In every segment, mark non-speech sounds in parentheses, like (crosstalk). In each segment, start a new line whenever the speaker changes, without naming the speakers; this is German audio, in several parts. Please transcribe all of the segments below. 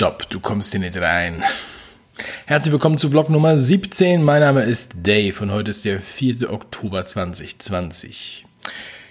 Stopp, du kommst hier nicht rein. Herzlich willkommen zu Vlog Nummer 17. Mein Name ist Dave und heute ist der 4. Oktober 2020.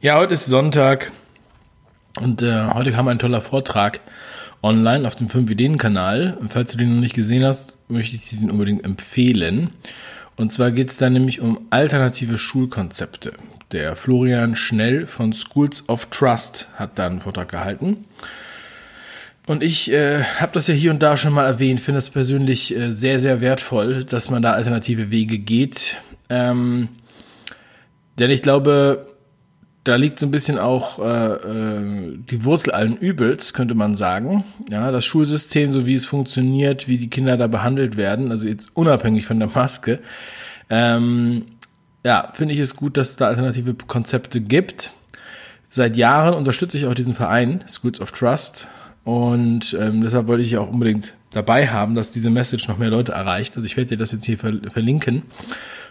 Ja, heute ist Sonntag und äh, heute kam ein toller Vortrag online auf dem 5 Ideen Kanal. Und falls du den noch nicht gesehen hast, möchte ich dir den unbedingt empfehlen. Und zwar geht es da nämlich um alternative Schulkonzepte. Der Florian Schnell von Schools of Trust hat da einen Vortrag gehalten. Und ich äh, habe das ja hier und da schon mal erwähnt, finde es persönlich äh, sehr, sehr wertvoll, dass man da alternative Wege geht. Ähm, denn ich glaube, da liegt so ein bisschen auch äh, äh, die Wurzel allen Übels, könnte man sagen. Ja, das Schulsystem, so wie es funktioniert, wie die Kinder da behandelt werden, also jetzt unabhängig von der Maske. Ähm, ja, finde ich es gut, dass es da alternative Konzepte gibt. Seit Jahren unterstütze ich auch diesen Verein, Schools of Trust. Und ähm, deshalb wollte ich auch unbedingt dabei haben, dass diese Message noch mehr Leute erreicht. Also ich werde dir das jetzt hier ver verlinken.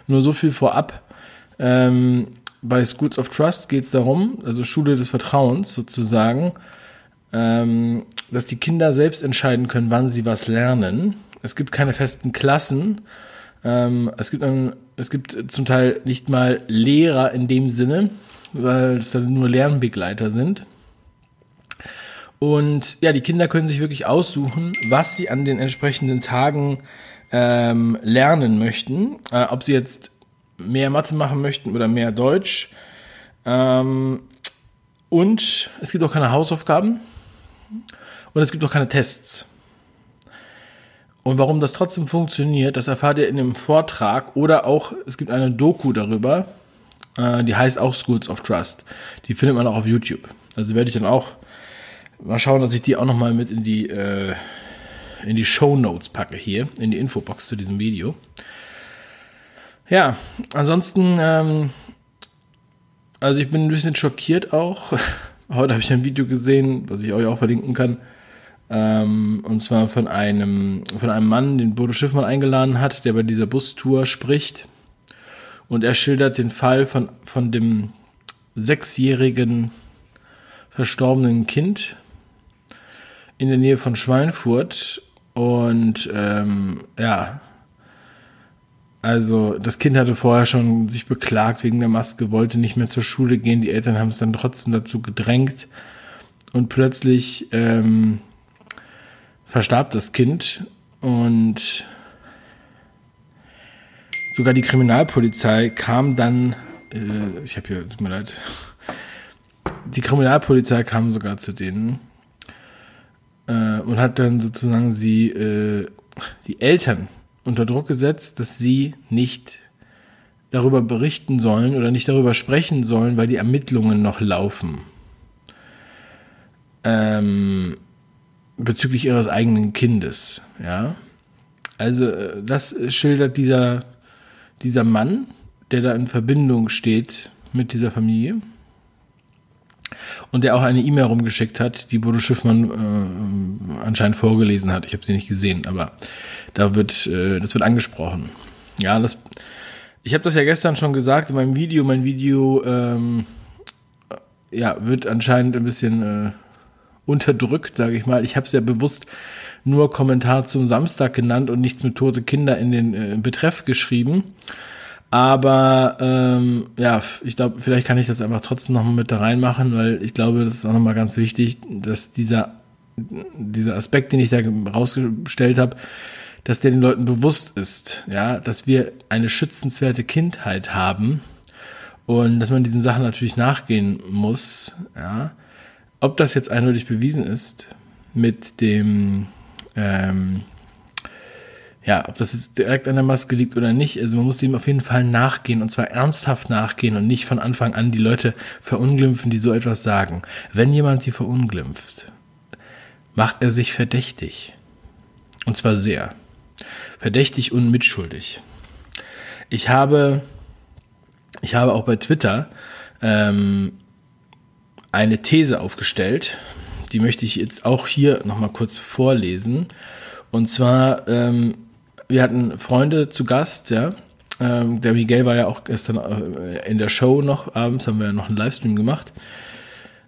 Nur so viel vorab. Ähm, bei Schools of Trust geht es darum, also Schule des Vertrauens sozusagen, ähm, dass die Kinder selbst entscheiden können, wann sie was lernen. Es gibt keine festen Klassen. Ähm, es, gibt ein, es gibt zum Teil nicht mal Lehrer in dem Sinne, weil es dann nur Lernbegleiter sind. Und ja, die Kinder können sich wirklich aussuchen, was sie an den entsprechenden Tagen ähm, lernen möchten. Äh, ob sie jetzt mehr Mathe machen möchten oder mehr Deutsch. Ähm, und es gibt auch keine Hausaufgaben. Und es gibt auch keine Tests. Und warum das trotzdem funktioniert, das erfahrt ihr in dem Vortrag oder auch, es gibt eine Doku darüber, äh, die heißt auch Schools of Trust. Die findet man auch auf YouTube. Also werde ich dann auch Mal schauen, dass ich die auch nochmal mit in die, äh, in die Show Notes packe hier, in die Infobox zu diesem Video. Ja, ansonsten, ähm, also ich bin ein bisschen schockiert auch. (laughs) Heute habe ich ein Video gesehen, was ich euch auch verlinken kann. Ähm, und zwar von einem, von einem Mann, den Bodo Schiffmann eingeladen hat, der bei dieser Bustour spricht. Und er schildert den Fall von, von dem sechsjährigen verstorbenen Kind, in der Nähe von Schweinfurt und ähm, ja, also das Kind hatte vorher schon sich beklagt wegen der Maske, wollte nicht mehr zur Schule gehen. Die Eltern haben es dann trotzdem dazu gedrängt. Und plötzlich ähm, verstarb das Kind und sogar die Kriminalpolizei kam dann, äh, ich habe hier, tut mir leid, die Kriminalpolizei kam sogar zu denen äh, und hat dann sozusagen sie, äh, die Eltern unter Druck gesetzt, dass sie nicht darüber berichten sollen oder nicht darüber sprechen sollen, weil die Ermittlungen noch laufen. Ähm, bezüglich ihres eigenen Kindes, ja. Also, äh, das schildert dieser, dieser Mann, der da in Verbindung steht mit dieser Familie und der auch eine E-Mail rumgeschickt hat, die Bodo Schiffmann äh, anscheinend vorgelesen hat. Ich habe sie nicht gesehen, aber da wird äh, das wird angesprochen. Ja, das ich habe das ja gestern schon gesagt in meinem Video. Mein Video ähm, ja wird anscheinend ein bisschen äh, unterdrückt, sage ich mal. Ich habe es ja bewusst nur Kommentar zum Samstag genannt und nicht mit tote Kinder in den äh, Betreff geschrieben. Aber ähm, ja, ich glaube, vielleicht kann ich das einfach trotzdem nochmal mit da reinmachen, weil ich glaube, das ist auch nochmal ganz wichtig, dass dieser, dieser Aspekt, den ich da rausgestellt habe, dass der den Leuten bewusst ist, ja, dass wir eine schützenswerte Kindheit haben und dass man diesen Sachen natürlich nachgehen muss, ja. Ob das jetzt eindeutig bewiesen ist mit dem ähm, ja, ob das jetzt direkt an der Maske liegt oder nicht, also man muss dem auf jeden Fall nachgehen und zwar ernsthaft nachgehen und nicht von Anfang an die Leute verunglimpfen, die so etwas sagen. Wenn jemand sie verunglimpft, macht er sich verdächtig. Und zwar sehr. Verdächtig und mitschuldig. Ich habe, ich habe auch bei Twitter ähm, eine These aufgestellt, die möchte ich jetzt auch hier nochmal kurz vorlesen. Und zwar ähm, wir hatten Freunde zu Gast, ja. Ähm, der Miguel war ja auch gestern äh, in der Show noch, abends haben wir ja noch einen Livestream gemacht.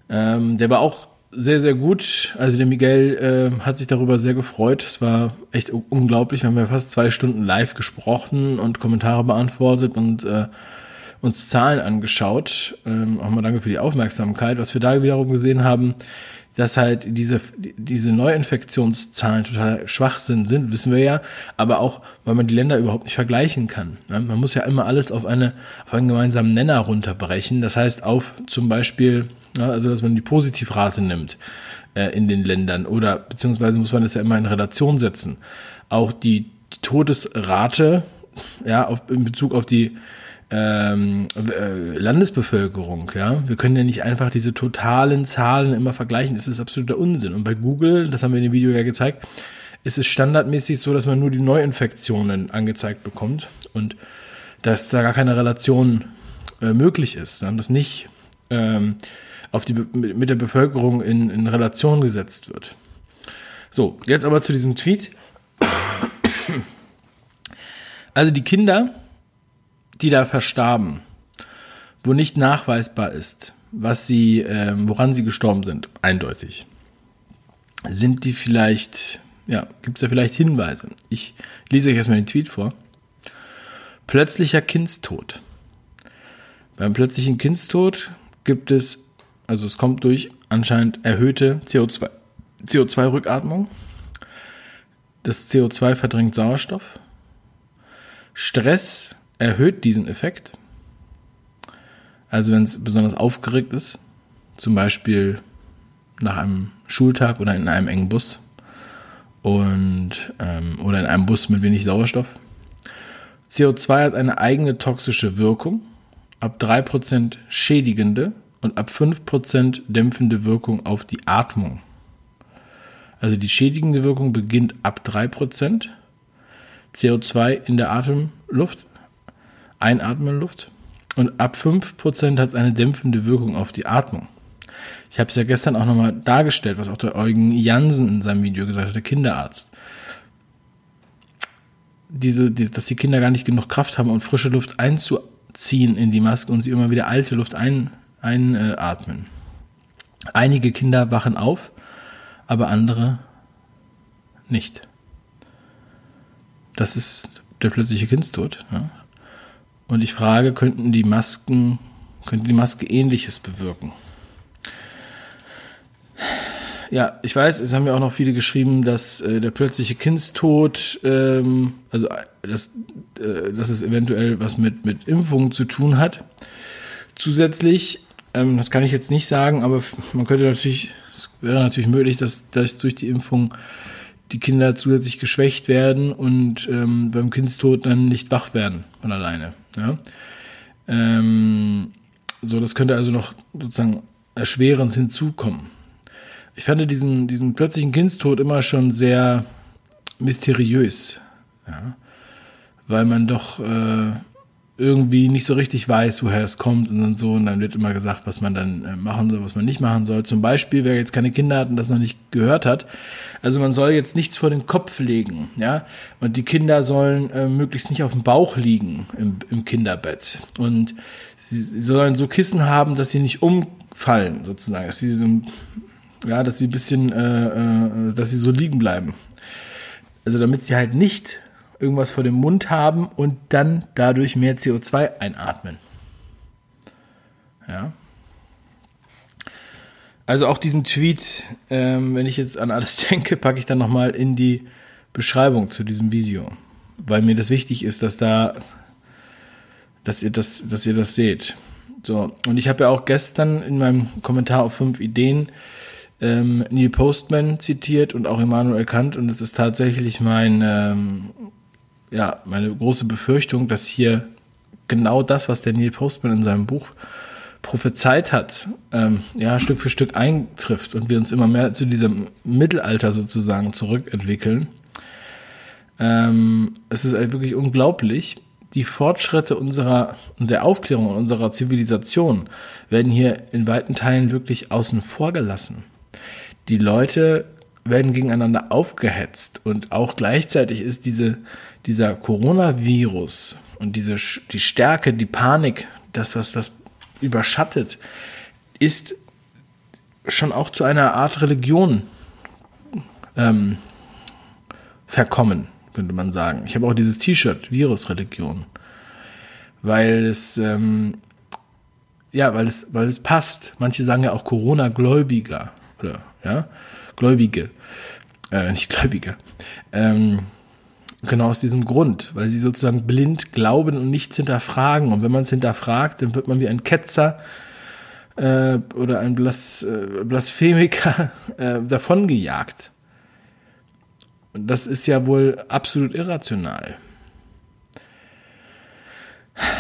Ähm, der war auch sehr, sehr gut. Also der Miguel äh, hat sich darüber sehr gefreut. Es war echt unglaublich. Wir haben ja fast zwei Stunden live gesprochen und Kommentare beantwortet und äh, uns Zahlen angeschaut. Ähm, auch mal danke für die Aufmerksamkeit. Was wir da wiederum gesehen haben, dass halt diese, diese Neuinfektionszahlen total Schwachsinn sind, wissen wir ja, aber auch, weil man die Länder überhaupt nicht vergleichen kann. Man muss ja immer alles auf, eine, auf einen gemeinsamen Nenner runterbrechen. Das heißt, auf zum Beispiel, also dass man die Positivrate nimmt äh, in den Ländern oder beziehungsweise muss man das ja immer in Relation setzen. Auch die, die Todesrate, ja, auf, in Bezug auf die ähm, äh, Landesbevölkerung, ja. Wir können ja nicht einfach diese totalen Zahlen immer vergleichen. Das ist absoluter Unsinn. Und bei Google, das haben wir in dem Video ja gezeigt, ist es standardmäßig so, dass man nur die Neuinfektionen angezeigt bekommt und dass da gar keine Relation äh, möglich ist, sondern dass nicht ähm, auf die, mit der Bevölkerung in, in Relation gesetzt wird. So, jetzt aber zu diesem Tweet. Also die Kinder, die da verstarben, wo nicht nachweisbar ist, was sie, äh, woran sie gestorben sind, eindeutig, sind die vielleicht, ja, gibt es da vielleicht Hinweise? Ich lese euch erstmal den Tweet vor. Plötzlicher Kindstod. Beim plötzlichen Kindstod gibt es, also es kommt durch anscheinend erhöhte CO2, CO2-Rückatmung. Das CO2 verdrängt Sauerstoff. Stress erhöht diesen Effekt. Also wenn es besonders aufgeregt ist, zum Beispiel nach einem Schultag oder in einem engen Bus und ähm, oder in einem Bus mit wenig Sauerstoff. CO2 hat eine eigene toxische Wirkung, ab 3% schädigende und ab 5% dämpfende Wirkung auf die Atmung. Also die schädigende Wirkung beginnt ab 3%. CO2 in der Atemluft Einatmen Luft und ab 5% hat es eine dämpfende Wirkung auf die Atmung. Ich habe es ja gestern auch nochmal dargestellt, was auch der Eugen Jansen in seinem Video gesagt hat, der Kinderarzt. Diese, die, dass die Kinder gar nicht genug Kraft haben, um frische Luft einzuziehen in die Maske und sie immer wieder alte Luft ein, einatmen. Einige Kinder wachen auf, aber andere nicht. Das ist der plötzliche Kindstod. Ja. Und ich frage, könnten die Masken, könnte die Maske ähnliches bewirken? Ja, ich weiß, es haben ja auch noch viele geschrieben, dass äh, der plötzliche Kindstod, ähm, also äh, dass, äh, dass es eventuell was mit, mit Impfungen zu tun hat. Zusätzlich, ähm, das kann ich jetzt nicht sagen, aber man könnte natürlich, es wäre natürlich möglich, dass, dass durch die Impfung die Kinder zusätzlich geschwächt werden und ähm, beim Kindstod dann nicht wach werden von alleine. Ja? Ähm, so, das könnte also noch sozusagen erschwerend hinzukommen. Ich fand diesen, diesen plötzlichen Kindstod immer schon sehr mysteriös, ja? weil man doch äh, irgendwie nicht so richtig weiß, woher es kommt und so. Und dann wird immer gesagt, was man dann äh, machen soll, was man nicht machen soll. Zum Beispiel, wer jetzt keine Kinder hat und das noch nicht gehört hat. Also man soll jetzt nichts vor den Kopf legen, ja. Und die Kinder sollen äh, möglichst nicht auf dem Bauch liegen im, im Kinderbett. Und sie, sie sollen so Kissen haben, dass sie nicht umfallen, sozusagen. Dass sie so, ja, dass sie ein bisschen, äh, äh, dass sie so liegen bleiben. Also damit sie halt nicht irgendwas vor dem Mund haben und dann dadurch mehr CO2 einatmen. Ja. Also auch diesen Tweet, ähm, wenn ich jetzt an alles (laughs) denke, packe ich dann nochmal in die Beschreibung zu diesem Video, weil mir das wichtig ist, dass da, dass ihr das, dass ihr das seht. So und ich habe ja auch gestern in meinem Kommentar auf fünf Ideen ähm, Neil Postman zitiert und auch Immanuel Kant und es ist tatsächlich mein ähm, ja, meine große Befürchtung, dass hier genau das, was der Neil Postman in seinem Buch prophezeit hat, ähm, ja, Stück für Stück eintrifft und wir uns immer mehr zu diesem Mittelalter sozusagen zurückentwickeln. Ähm, es ist halt wirklich unglaublich. Die Fortschritte unserer und der Aufklärung unserer Zivilisation werden hier in weiten Teilen wirklich außen vor gelassen. Die Leute werden gegeneinander aufgehetzt und auch gleichzeitig ist diese dieser Coronavirus und diese, die Stärke, die Panik, das, was das überschattet, ist schon auch zu einer Art Religion ähm, verkommen, könnte man sagen. Ich habe auch dieses T-Shirt, Virusreligion, weil es, ähm, ja, weil es, weil es passt. Manche sagen ja auch Corona-Gläubiger oder, ja, Gläubige, äh, nicht Gläubige. Ähm, Genau aus diesem Grund, weil sie sozusagen blind glauben und nichts hinterfragen. Und wenn man es hinterfragt, dann wird man wie ein Ketzer äh, oder ein Blas, äh, Blasphemiker (laughs) äh, davongejagt. Und das ist ja wohl absolut irrational.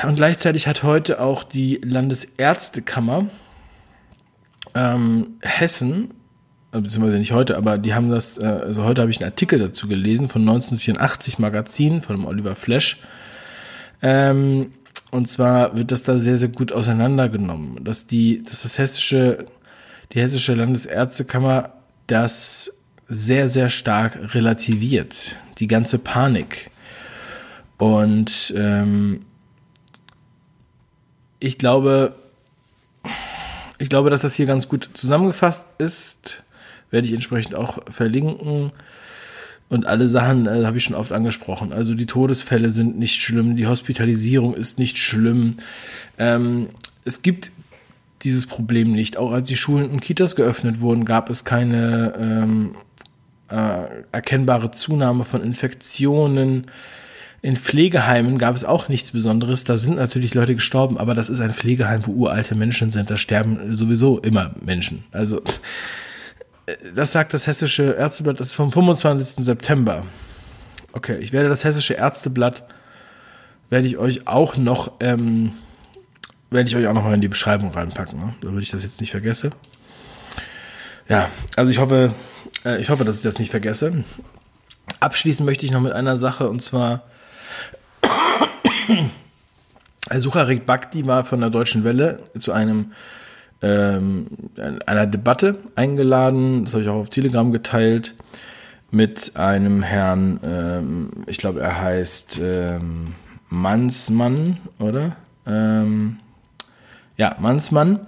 Und gleichzeitig hat heute auch die Landesärztekammer ähm, Hessen beziehungsweise nicht heute, aber die haben das, äh, also heute habe ich einen Artikel dazu gelesen von 1984 Magazin von Oliver Flash. Ähm, und zwar wird das da sehr, sehr gut auseinandergenommen, dass die, dass das hessische, die hessische Landesärztekammer das sehr, sehr stark relativiert. Die ganze Panik. Und ähm, ich glaube, ich glaube, dass das hier ganz gut zusammengefasst ist werde ich entsprechend auch verlinken. Und alle Sachen äh, habe ich schon oft angesprochen. Also die Todesfälle sind nicht schlimm, die Hospitalisierung ist nicht schlimm. Ähm, es gibt dieses Problem nicht. Auch als die Schulen und Kitas geöffnet wurden, gab es keine ähm, äh, erkennbare Zunahme von Infektionen. In Pflegeheimen gab es auch nichts Besonderes. Da sind natürlich Leute gestorben, aber das ist ein Pflegeheim, wo uralte Menschen sind. Da sterben sowieso immer Menschen. Also das sagt das Hessische Ärzteblatt, das ist vom 25. September. Okay, ich werde das Hessische Ärzteblatt, werde ich euch auch noch, ähm, werde ich euch auch noch mal in die Beschreibung reinpacken, ne? damit ich das jetzt nicht vergesse. Ja, also ich hoffe, äh, ich hoffe, dass ich das nicht vergesse. Abschließen möchte ich noch mit einer Sache und zwar (coughs) Sucharit Bhakti war von der Deutschen Welle zu einem ähm, einer Debatte eingeladen, das habe ich auch auf Telegram geteilt, mit einem Herrn, ähm, ich glaube, er heißt ähm, Mansmann, oder? Ähm, ja, Mansmann.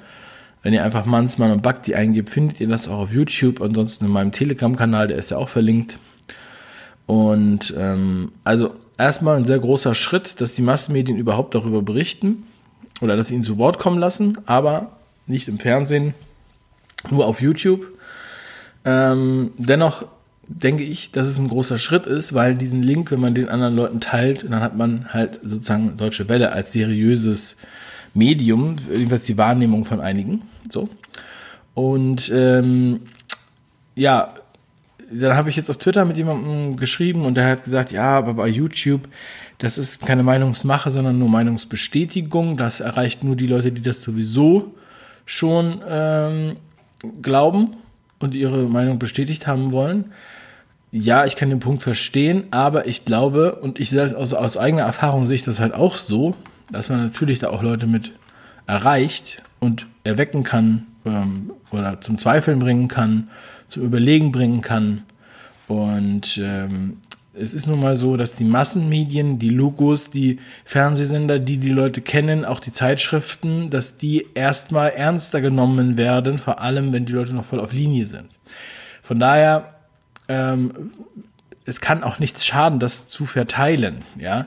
Wenn ihr einfach Mansmann und Bhakti eingebt, findet ihr das auch auf YouTube. Ansonsten in meinem Telegram-Kanal, der ist ja auch verlinkt. Und ähm, also erstmal ein sehr großer Schritt, dass die Massenmedien überhaupt darüber berichten oder dass sie ihn zu Wort kommen lassen. Aber nicht im Fernsehen, nur auf YouTube. Ähm, dennoch denke ich, dass es ein großer Schritt ist, weil diesen Link, wenn man den anderen Leuten teilt, dann hat man halt sozusagen Deutsche Welle als seriöses Medium, jedenfalls die Wahrnehmung von einigen. So. Und ähm, ja, dann habe ich jetzt auf Twitter mit jemandem geschrieben und der hat gesagt, ja, aber bei YouTube, das ist keine Meinungsmache, sondern nur Meinungsbestätigung. Das erreicht nur die Leute, die das sowieso schon ähm, glauben und ihre Meinung bestätigt haben wollen. Ja, ich kann den Punkt verstehen, aber ich glaube, und ich sage aus, aus eigener Erfahrung sehe ich das halt auch so, dass man natürlich da auch Leute mit erreicht und erwecken kann ähm, oder zum Zweifeln bringen kann, zum Überlegen bringen kann. Und ähm, es ist nun mal so, dass die Massenmedien, die Logos, die Fernsehsender, die die Leute kennen, auch die Zeitschriften, dass die erstmal ernster genommen werden, vor allem wenn die Leute noch voll auf Linie sind. Von daher, ähm, es kann auch nichts schaden, das zu verteilen, ja.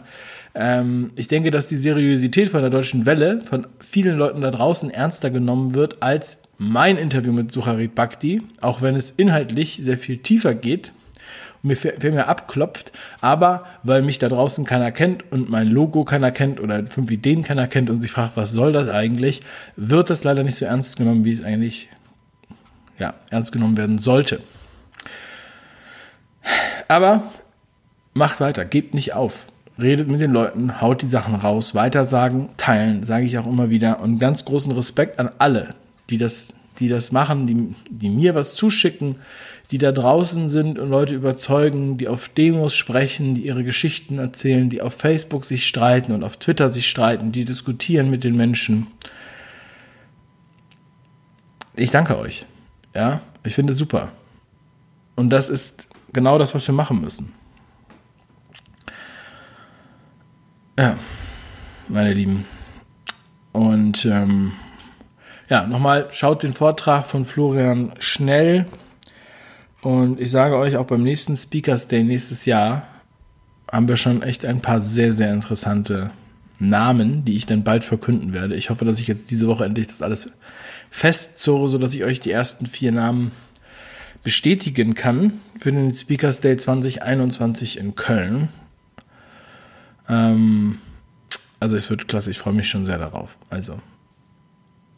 Ähm, ich denke, dass die Seriosität von der deutschen Welle von vielen Leuten da draußen ernster genommen wird als mein Interview mit Sucharit Bhakti, auch wenn es inhaltlich sehr viel tiefer geht mir viel mehr abklopft, aber weil mich da draußen keiner kennt und mein Logo keiner kennt oder fünf Ideen keiner kennt und sich fragt, was soll das eigentlich, wird das leider nicht so ernst genommen, wie es eigentlich ja, ernst genommen werden sollte. Aber macht weiter, gebt nicht auf. Redet mit den Leuten, haut die Sachen raus, weitersagen, teilen, sage ich auch immer wieder. Und ganz großen Respekt an alle, die das, die das machen, die, die mir was zuschicken, die da draußen sind und Leute überzeugen, die auf Demos sprechen, die ihre Geschichten erzählen, die auf Facebook sich streiten und auf Twitter sich streiten, die diskutieren mit den Menschen. Ich danke euch. Ja, ich finde es super. Und das ist genau das, was wir machen müssen. Ja, meine Lieben. Und ähm, Ja, nochmal schaut den Vortrag von Florian schnell. Und ich sage euch, auch beim nächsten Speakers Day nächstes Jahr haben wir schon echt ein paar sehr, sehr interessante Namen, die ich dann bald verkünden werde. Ich hoffe, dass ich jetzt diese Woche endlich das alles festzore, sodass ich euch die ersten vier Namen bestätigen kann für den Speakers Day 2021 in Köln. Ähm, also es wird klasse, ich freue mich schon sehr darauf. Also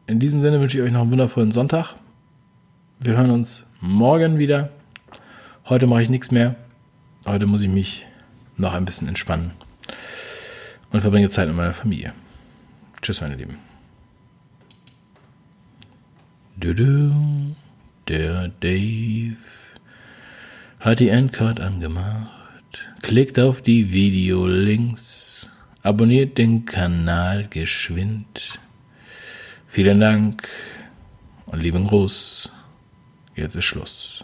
in diesem Sinne wünsche ich euch noch einen wundervollen Sonntag. Wir hören uns morgen wieder. Heute mache ich nichts mehr. Heute muss ich mich noch ein bisschen entspannen und verbringe Zeit mit meiner Familie. Tschüss, meine Lieben. Der Dave hat die Endcard angemacht. Klickt auf die Videolinks. Abonniert den Kanal geschwind. Vielen Dank und lieben Gruß. Jetzt ist Schluss.